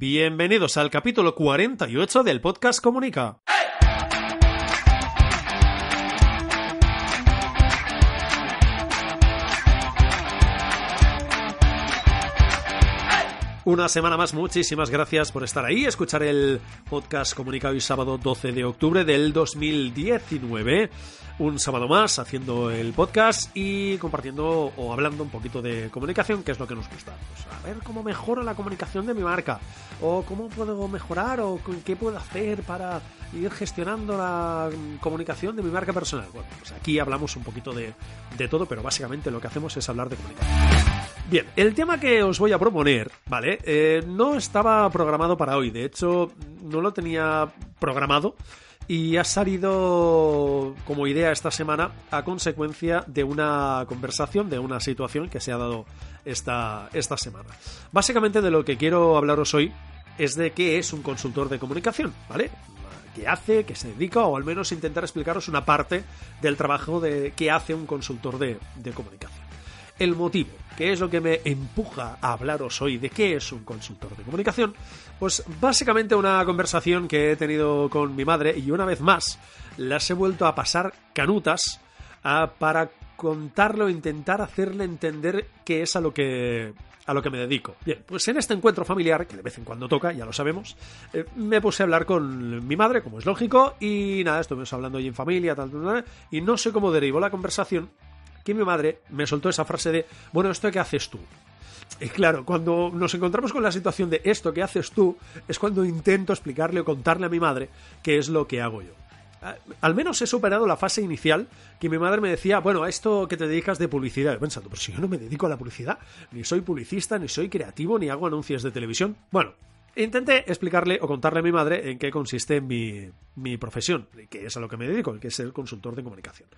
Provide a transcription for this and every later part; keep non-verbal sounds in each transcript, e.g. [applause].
Bienvenidos al capítulo 48 del podcast Comunica. Una semana más, muchísimas gracias por estar ahí, escuchar el podcast comunicado hoy sábado 12 de octubre del 2019. Un sábado más haciendo el podcast y compartiendo o hablando un poquito de comunicación, que es lo que nos gusta. Pues a ver cómo mejoro la comunicación de mi marca, o cómo puedo mejorar, o qué puedo hacer para ir gestionando la comunicación de mi marca personal. Bueno, pues aquí hablamos un poquito de, de todo, pero básicamente lo que hacemos es hablar de comunicación. Bien, el tema que os voy a proponer, ¿vale? Eh, no estaba programado para hoy, de hecho, no lo tenía programado y ha salido como idea esta semana a consecuencia de una conversación, de una situación que se ha dado esta, esta semana. Básicamente de lo que quiero hablaros hoy es de qué es un consultor de comunicación, ¿vale? qué hace, qué se dedica, o al menos intentar explicaros una parte del trabajo de qué hace un consultor de, de comunicación. El motivo, que es lo que me empuja a hablaros hoy de qué es un consultor de comunicación, pues básicamente una conversación que he tenido con mi madre y una vez más las he vuelto a pasar canutas ah, para contarlo, intentar hacerle entender qué es a lo que a lo que me dedico. Bien, pues en este encuentro familiar, que de vez en cuando toca, ya lo sabemos, eh, me puse a hablar con mi madre, como es lógico, y nada, estuvimos hablando ahí en familia, tal, tal, tal, y no sé cómo derivó la conversación, que mi madre me soltó esa frase de, bueno, ¿esto qué haces tú? Y claro, cuando nos encontramos con la situación de esto que haces tú, es cuando intento explicarle o contarle a mi madre qué es lo que hago yo. Al menos he superado la fase inicial que mi madre me decía, bueno, a esto que te dedicas de publicidad. Pensando, pero si yo no me dedico a la publicidad, ni soy publicista, ni soy creativo, ni hago anuncios de televisión. Bueno, Intenté explicarle o contarle a mi madre en qué consiste mi, mi profesión, que es a lo que me dedico, que es el consultor de comunicación.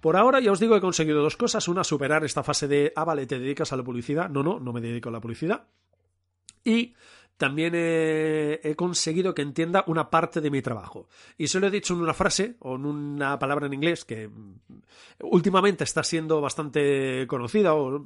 Por ahora ya os digo he conseguido dos cosas. Una, superar esta fase de, ah, vale, te dedicas a la publicidad. No, no, no me dedico a la publicidad. Y también he, conseguido que entienda una parte de mi trabajo. Y se lo he dicho en una frase o en una palabra en inglés que últimamente está siendo bastante conocida o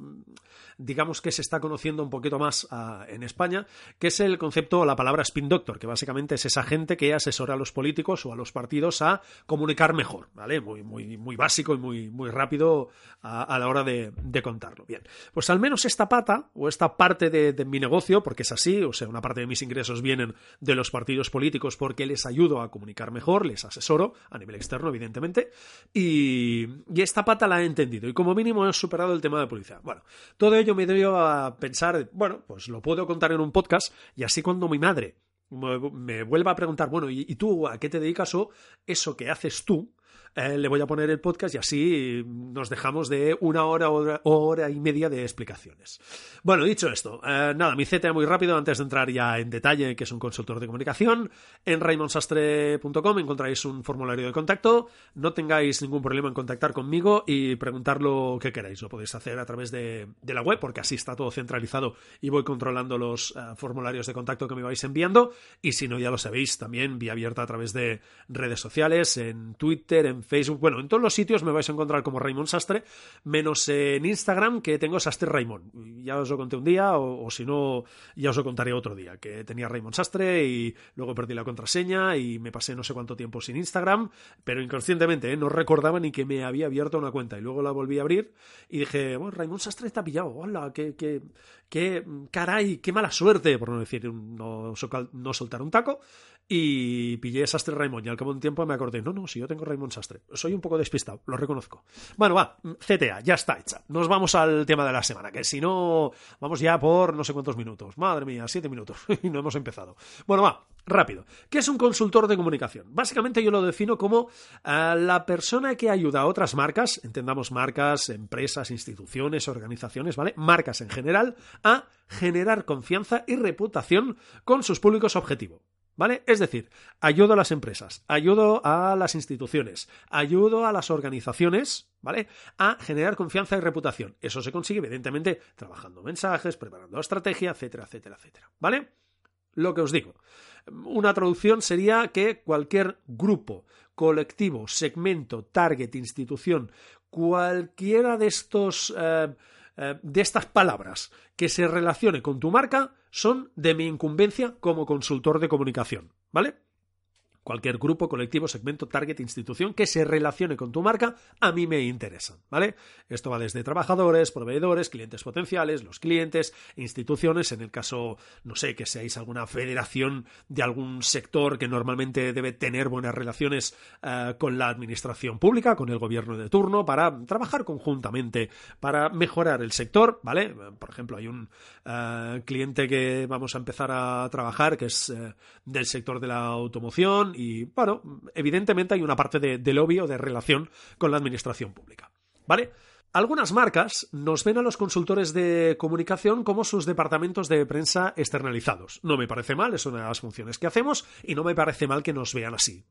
digamos que se está conociendo un poquito más ah, en España, que es el concepto o la palabra spin doctor, que básicamente es esa gente que asesora a los políticos o a los partidos a comunicar mejor, ¿vale? Muy, muy, muy básico y muy, muy rápido a, la hora de, contarlo. Bien, pues al menos esta pata o esta parte de, de mi negocio, porque es así, o sea, una parte de mis ingresos vienen de los partidos políticos porque les ayudo a comunicar mejor, les asesoro a nivel externo, evidentemente, y, esta pata la he entendido y como mínimo he superado el tema de publicidad. Bueno, todo ello me dio a pensar, bueno, pues lo puedo contar en un podcast y así cuando mi madre me vuelva a preguntar, bueno, ¿y, tú a qué te dedicas o eso que haces tú? Eh, le voy a poner el podcast y así nos dejamos de una hora, hora, hora y media de explicaciones. Bueno, dicho esto, eh, nada, mi CTA muy rápido antes de entrar ya en detalle, que es un consultor de comunicación. En raymonsastre.com encontráis un formulario de contacto. No tengáis ningún problema en contactar conmigo y preguntar lo que queráis. Lo podéis hacer a través de, la web, porque así está todo centralizado y voy controlando los eh, formularios de contacto que me vais enviando. Y si no, ya lo sabéis, también vía abierta a través de redes sociales, en Twitter, en Facebook, bueno, en todos los sitios me vais a encontrar como Raymond Sastre, menos en Instagram que tengo Sastre Raymond. Ya os lo conté un día, o, si no, ya os lo contaré otro día, que tenía Raymond Sastre y luego perdí la contraseña y me pasé no sé cuánto tiempo sin Instagram, pero inconscientemente ¿eh? no recordaba ni que me había abierto una cuenta y luego la volví a abrir y dije, bueno, Raymond Sastre está pillado, hola, qué, qué, qué caray, qué mala suerte, por no decir, no, no soltar un taco. Y pillé Sastre Raymond y al cabo de un tiempo me acordé, no, no, si yo tengo Raymond Sastre. Soy un poco despistado, lo reconozco. Bueno, va, CTA, ya está hecha. Nos vamos al tema de la semana, que si no, vamos ya por no sé cuántos minutos. Madre mía, siete minutos [laughs] y no hemos empezado. Bueno, va, rápido. ¿Qué es un consultor de comunicación? Básicamente yo lo defino como eh, la persona que ayuda a otras marcas, entendamos marcas, empresas, instituciones, organizaciones, ¿vale? Marcas en general, a generar confianza y reputación con sus públicos objetivo. ¿Vale? Es decir, ayudo a las empresas, ayudo a las instituciones, ayudo a las organizaciones, ¿vale? A generar confianza y reputación. Eso se consigue, evidentemente, trabajando mensajes, preparando estrategia, etcétera, etcétera, etcétera. ¿Vale? Lo que os digo. Una traducción sería que cualquier grupo, colectivo, segmento, target, institución, cualquiera de estos. Eh, eh, de estas palabras que se relacione con tu marca, son de mi incumbencia como consultor de comunicación, ¿vale? Cualquier grupo, colectivo, segmento, target, institución que se relacione con tu marca, a mí me interesan, ¿vale? Esto va desde trabajadores, proveedores, clientes potenciales, los clientes, instituciones, en el caso, no sé, que seáis alguna federación de algún sector que normalmente debe tener buenas relaciones eh, con la administración pública, con el gobierno de turno, para trabajar conjuntamente, para mejorar el sector, ¿vale? Por ejemplo, hay un eh, cliente que vamos a empezar a trabajar que es eh, del sector de la automoción, y, bueno, evidentemente hay una parte de, lobby o de relación con la administración pública. ¿Vale? Algunas marcas nos ven a los consultores de comunicación como sus departamentos de prensa externalizados. No me parece mal, es una de las funciones que hacemos y no me parece mal que nos vean así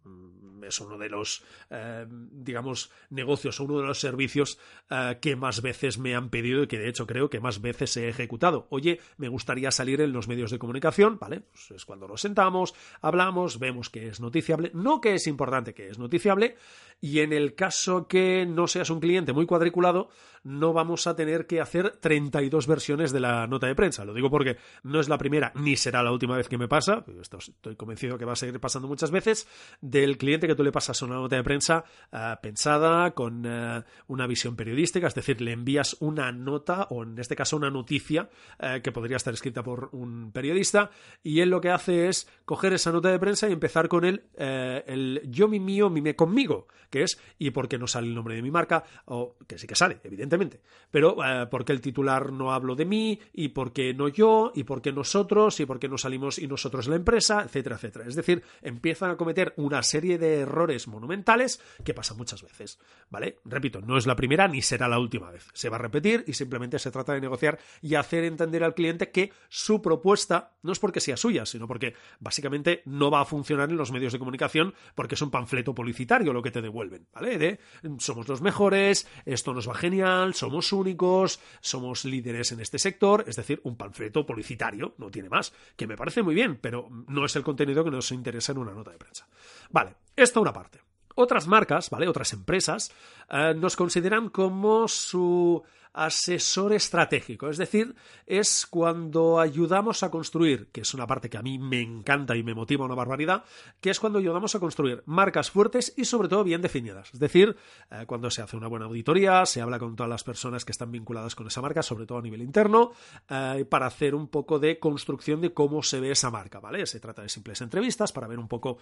es uno de los, eh, digamos, negocios o uno de los servicios eh, que más veces me han pedido y que de hecho creo que más veces he ejecutado. Oye, me gustaría salir en los medios de comunicación, ¿vale? Pues es cuando nos sentamos, hablamos, vemos que es noticiable, no que es importante que es noticiable, y en el caso que no seas un cliente muy cuadriculado, no vamos a tener que hacer 32 versiones de la nota de prensa. Lo digo porque no es la primera ni será la última vez que me pasa, estoy convencido que va a seguir pasando muchas veces, del cliente que tú le pasas una nota de prensa eh, pensada con eh, una visión periodística, es decir, le envías una nota o en este caso una noticia eh, que podría estar escrita por un periodista y él lo que hace es coger esa nota de prensa y empezar con el, el yo mi mío, mime conmigo, que es y por qué no sale el nombre de mi marca, o que sí que sale, evidentemente pero ¿por qué el titular no hablo de mí? ¿Y por qué no yo? ¿Y por qué nosotros? ¿Y por qué no salimos y nosotros la empresa? Etcétera, etcétera. Es decir, empiezan a cometer una serie de errores monumentales que pasan muchas veces, ¿vale? Repito, no es la primera ni será la última vez. Se va a repetir y simplemente se trata de negociar y hacer entender al cliente que su propuesta no es porque sea suya, sino porque básicamente no va a funcionar en los medios de comunicación porque es un panfleto publicitario lo que te devuelven, ¿vale? De somos los mejores, esto nos va genial, somos únicos, somos líderes en este sector, es decir, un panfleto publicitario, no tiene más, que me parece muy bien, pero no es el contenido que nos interesa en una nota de prensa. Vale, esta una parte. Otras marcas, ¿vale? Otras empresas eh, nos consideran como su asesor estratégico. Es decir, es cuando ayudamos a construir, que es una parte que a mí me encanta y me motiva una barbaridad, que es cuando ayudamos a construir marcas fuertes y sobre todo bien definidas. Es decir, eh, cuando se hace una buena auditoría, se habla con todas las personas que están vinculadas con esa marca, sobre todo a nivel interno, eh, para hacer un poco de construcción de cómo se ve esa marca, ¿vale? Se trata de simples entrevistas para ver un poco,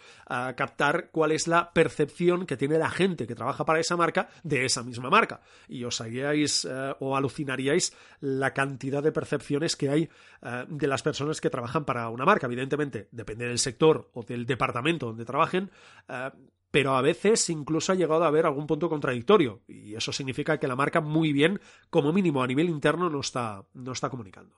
captar cuál es la percepción que tiene la gente que trabaja para esa marca de esa misma marca. Y os haríais eh, o alucinaríais la cantidad de percepciones que hay eh, de las personas que trabajan para una marca. Evidentemente, depende del sector o del departamento donde trabajen, eh, pero a veces incluso ha llegado a haber algún punto contradictorio y eso significa que la marca muy bien, como mínimo a nivel interno, no está, no está comunicando.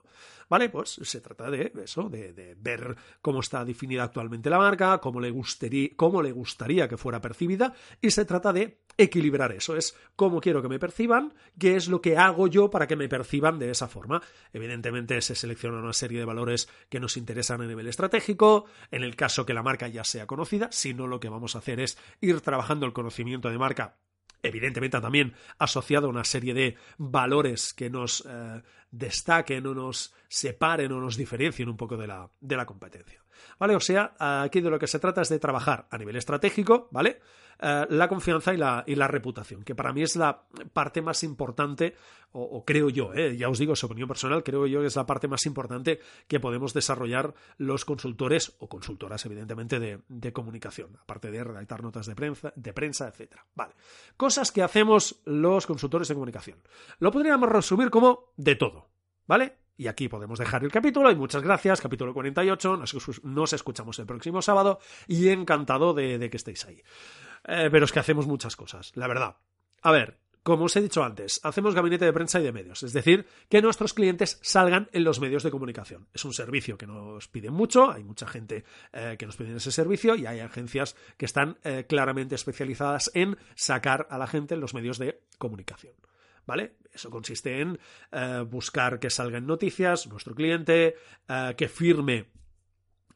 ¿Vale? Pues se trata de eso, de, ver cómo está definida actualmente la marca, cómo le, gustaría, cómo le gustaría que fuera percibida y se trata de equilibrar eso, es cómo quiero que me perciban, qué es lo que hago yo para que me perciban de esa forma. Evidentemente se selecciona una serie de valores que nos interesan a nivel estratégico, en el caso que la marca ya sea conocida, si no lo que vamos a hacer es ir trabajando el conocimiento de marca evidentemente también asociado a una serie de valores que nos eh, destaquen o nos separen o nos diferencien un poco de la, de la competencia. ¿Vale? O sea, aquí de lo que se trata es de trabajar a nivel estratégico, ¿vale? Eh, la confianza y la, y la, reputación, que para mí es la parte más importante, o, creo yo, eh, ya os digo, su opinión personal, creo yo que es la parte más importante que podemos desarrollar los consultores o consultoras, evidentemente, de, comunicación, aparte de redactar notas de prensa, de prensa, etc. Vale. Cosas que hacemos los consultores de comunicación. Lo podríamos resumir como de todo, ¿vale? Y aquí podemos dejar el capítulo y muchas gracias, capítulo 48, nos, escuchamos el próximo sábado y encantado de, que estéis ahí. Eh, pero es que hacemos muchas cosas, la verdad. A ver, como os he dicho antes, hacemos gabinete de prensa y de medios, es decir, que nuestros clientes salgan en los medios de comunicación. Es un servicio que nos piden mucho, hay mucha gente eh, que nos pide ese servicio y hay agencias que están eh, claramente especializadas en sacar a la gente en los medios de comunicación. ¿vale? Eso consiste en buscar que salgan noticias, nuestro cliente, que firme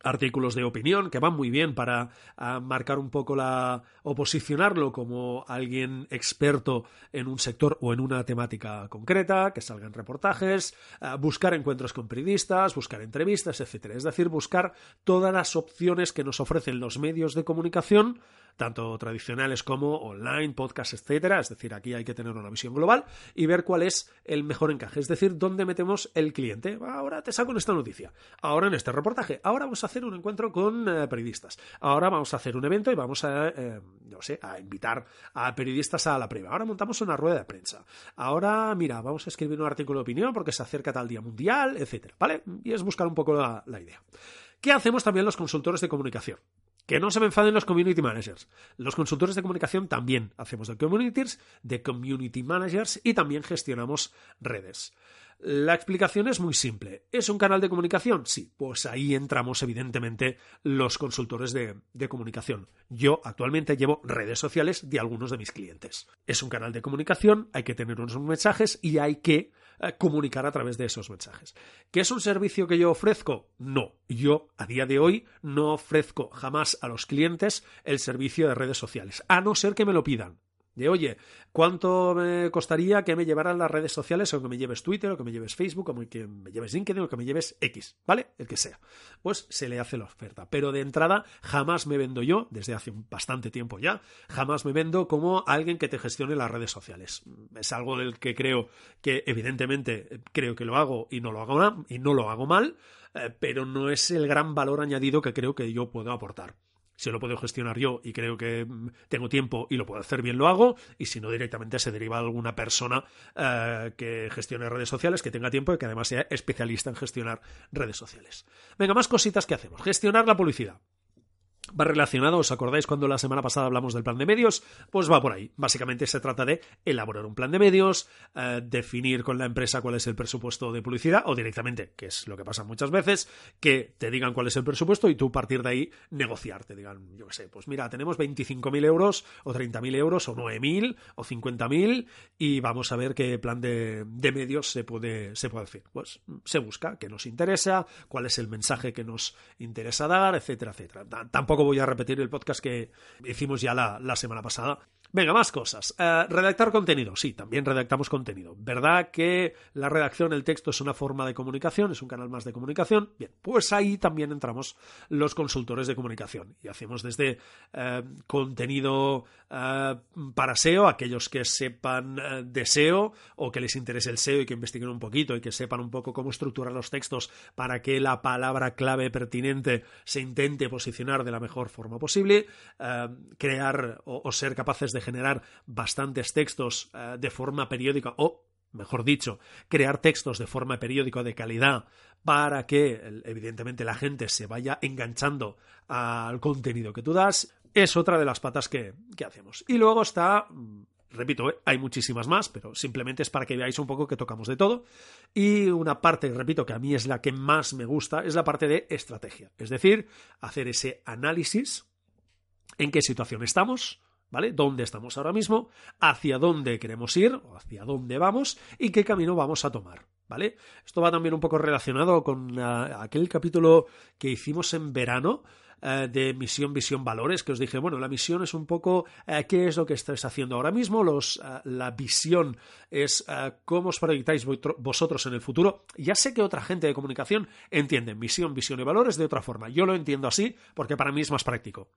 artículos de opinión que van muy bien para ah, marcar un poco la o posicionarlo como alguien experto en un sector o en una temática concreta, que salgan reportajes, ah, buscar encuentros con periodistas, buscar entrevistas, etcétera. Es decir, buscar todas las opciones que nos ofrecen los medios de comunicación tanto tradicionales como online, podcast, etcétera. Es decir, aquí hay que tener una visión global y ver cuál es el mejor encaje. Es decir, dónde metemos el cliente. Ahora te saco en esta noticia. Ahora en este reportaje. Ahora vamos a hacer un encuentro con eh, periodistas. Ahora vamos a hacer un evento y vamos a, eh, no sé, a invitar a periodistas a la prueba. Ahora montamos una rueda de prensa. Ahora, mira, vamos a escribir un artículo de opinión porque se acerca tal día mundial, etcétera. ¿Vale? Y es buscar un poco la idea. ¿Qué hacemos también los consultores de comunicación? Que no se me enfaden los community managers. Los consultores de comunicación también hacemos de communities, de community managers y también gestionamos redes. La explicación es muy simple. ¿Es un canal de comunicación? Sí, pues ahí entramos evidentemente los consultores de, de, comunicación. Yo actualmente llevo redes sociales de algunos de mis clientes. Es un canal de comunicación, hay que tener unos mensajes y hay que comunicar a través de esos mensajes. ¿Qué es un servicio que yo ofrezco? No, yo a día de hoy no ofrezco jamás a los clientes el servicio de redes sociales, a no ser que me lo pidan de oye, ¿cuánto me costaría que me llevaran las redes sociales o que me lleves Twitter o que me lleves Facebook o que me lleves LinkedIn o que me lleves X, ¿vale? El que sea. Pues se le hace la oferta. Pero de entrada jamás me vendo yo, desde hace bastante tiempo ya, jamás me vendo como alguien que te gestione las redes sociales. Es algo del que creo que evidentemente creo que lo hago y no lo hago, y no lo hago mal, eh, pero no es el gran valor añadido que creo que yo puedo aportar. Si lo puedo gestionar yo y creo que mm, tengo tiempo y lo puedo hacer bien, lo hago. Y si no, directamente se deriva a alguna persona eh, que gestione redes sociales, que tenga tiempo y que además sea especialista en gestionar redes sociales. Venga, más cositas que hacemos. Gestionar la publicidad va relacionado, ¿os acordáis cuando la semana pasada hablamos del plan de medios? Pues va por ahí. Básicamente se trata de elaborar un plan de medios, eh, definir con la empresa cuál es el presupuesto de publicidad o directamente, que es lo que pasa muchas veces, que te digan cuál es el presupuesto y tú partir de ahí negociar. Te digan, yo qué sé, pues mira, tenemos 25.000 euros o 30.000 euros o 9.000 o 50.000 y vamos a ver qué plan de, medios se puede, se puede hacer. Pues se busca qué nos interesa, cuál es el mensaje que nos interesa dar, etcétera, etcétera. Tampoco voy a repetir el podcast que hicimos ya la, semana pasada. Venga, más cosas. Eh, redactar contenido. Sí, también redactamos contenido. ¿Verdad que la redacción, el texto es una forma de comunicación, es un canal más de comunicación? Bien, pues ahí también entramos los consultores de comunicación y hacemos desde eh, contenido eh, para SEO, aquellos que sepan de SEO o que les interese el SEO y que investiguen un poquito y que sepan un poco cómo estructurar los textos para que la palabra clave pertinente se intente posicionar de la mejor forma posible, crear o ser capaces de generar bastantes textos eh, de forma periódica o mejor dicho, crear textos de forma periódica de calidad para que, evidentemente, la gente se vaya enganchando al contenido que tú das, es otra de las patas que, hacemos. Y luego está, mm, repito, eh, hay muchísimas más, pero simplemente es para que veáis un poco que tocamos de todo. Y una parte, repito, que a mí es la que más me gusta, es la parte de estrategia. Es decir, hacer ese análisis en qué situación estamos, ¿vale? ¿Dónde estamos ahora mismo? ¿Hacia dónde queremos ir? ¿O hacia dónde vamos? ¿Y qué camino vamos a tomar? ¿Vale? Esto va también un poco relacionado con ah, aquel capítulo que hicimos en verano, eh, de misión, visión, valores, que os dije, bueno, la misión es un poco eh, qué es lo que estáis haciendo ahora mismo, los, eh, la visión es cómo os proyectáis vosotros en el futuro. Ya sé que otra gente de comunicación entiende misión, visión y valores de otra forma. Yo lo entiendo así porque para mí es más práctico.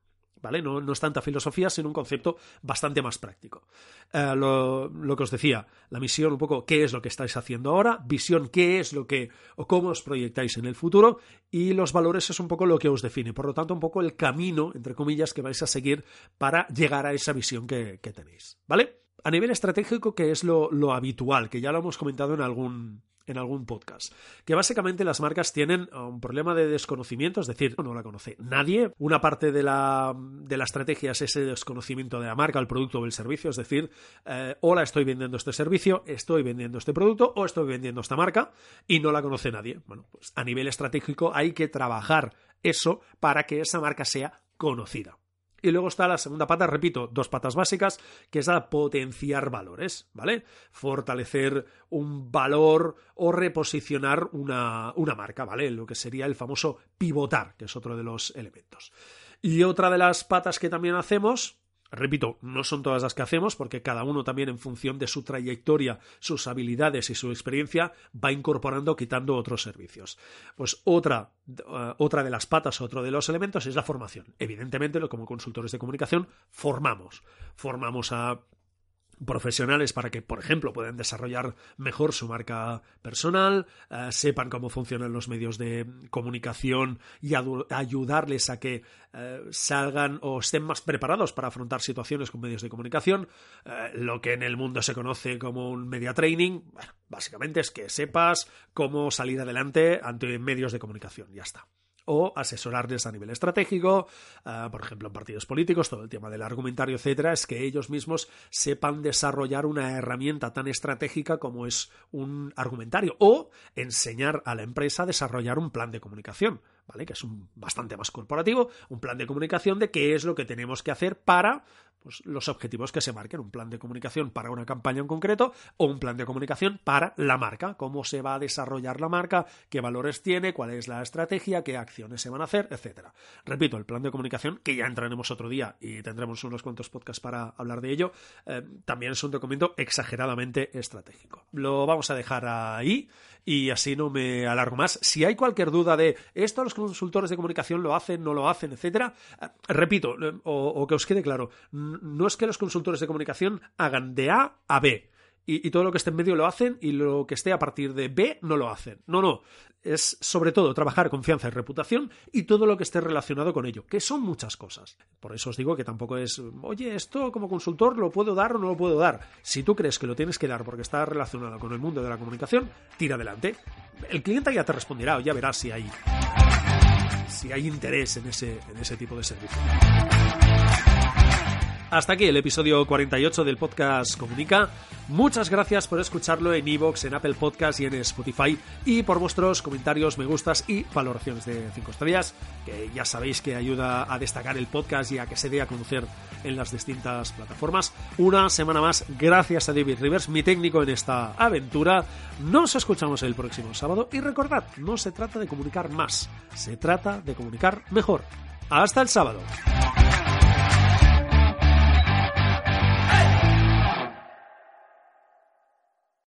¿Vale? No, es tanta filosofía, sino un concepto bastante más práctico. Eh, lo, que os decía, la misión, un poco qué es lo que estáis haciendo ahora, visión, qué es lo que o cómo os proyectáis en el futuro, y los valores es un poco lo que os define. Por lo tanto, un poco el camino, entre comillas, que vais a seguir para llegar a esa visión que, tenéis, ¿vale? A nivel estratégico, que es lo, lo habitual, que ya lo hemos comentado en algún, en algún podcast. Que básicamente las marcas tienen uh, un problema de desconocimiento, es decir, no la conoce nadie. Una parte de la, de la estrategia es ese desconocimiento de la marca, el producto o el servicio, es decir, eh, hola, estoy vendiendo este servicio, estoy vendiendo este producto o estoy vendiendo esta marca y no la conoce nadie. Bueno, pues a nivel estratégico hay que trabajar eso para que esa marca sea conocida. Y luego está la segunda pata, repito, dos patas básicas, que es la potenciar valores, ¿vale? Fortalecer un valor o reposicionar una, una marca, ¿vale? Lo que sería el famoso pivotar, que es otro de los elementos. Y otra de las patas que también hacemos, Repito, no son todas las que hacemos porque cada uno también en función de su trayectoria, sus habilidades y su experiencia va incorporando, quitando otros servicios. Pues otra, eh, otra de las patas, otro de los elementos es la formación. Evidentemente, como consultores de comunicación, formamos. Formamos a profesionales para que, por ejemplo, puedan desarrollar mejor su marca personal, eh, sepan cómo funcionan los medios de comunicación y ayudarles a que eh, salgan o estén más preparados para afrontar situaciones con medios de comunicación, eh, lo que en el mundo se conoce como un media training, básicamente es que sepas cómo salir adelante ante medios de comunicación, ya está o asesorarles a nivel estratégico, ah, por ejemplo, en partidos políticos, todo el tema del argumentario, etcétera, es que ellos mismos sepan desarrollar una herramienta tan estratégica como es un argumentario o enseñar a la empresa a desarrollar un plan de comunicación, Que es un bastante más corporativo, un plan de comunicación de qué es lo que tenemos que hacer para pues, los objetivos que se marquen, un plan de comunicación para una campaña en concreto o un plan de comunicación para la marca, cómo se va a desarrollar la marca, qué valores tiene, cuál es la estrategia, qué acciones se van a hacer, etcétera. Repito, el plan de comunicación, que ya entraremos otro día y tendremos unos cuantos podcasts para hablar de ello, eh, también es un documento exageradamente estratégico. Lo vamos a dejar ahí y así no me alargo más. Si hay cualquier duda de esto los consultores de comunicación lo hacen, no lo hacen, etcétera, eh, repito, eh, o que os quede claro, no es que los consultores de comunicación hagan de A a B. Y, todo lo que esté en medio lo hacen y lo que esté a partir de B no lo hacen. No, no. Es sobre todo trabajar confianza y reputación y todo lo que esté relacionado con ello, que son muchas cosas. Por eso os digo que tampoco es, oye, esto como consultor lo puedo dar o no lo puedo dar. Si tú crees que lo tienes que dar porque está relacionado con el mundo de la comunicación, tira adelante. El cliente ya te responderá o ya verás si hay, si hay interés en ese, en ese tipo de servicio. Hasta aquí el episodio 48 del podcast Comunica. Muchas gracias por escucharlo en Evox, en Apple Podcast y en Spotify y por vuestros comentarios, me gustas y valoraciones de 5 estrellas, que ya sabéis que ayuda a destacar el podcast y a que se dé a conocer en las distintas plataformas. Una semana más, gracias a David Rivers, mi técnico en esta aventura. Nos escuchamos el próximo sábado y recordad, no se trata de comunicar más, se trata de comunicar mejor. Hasta el sábado.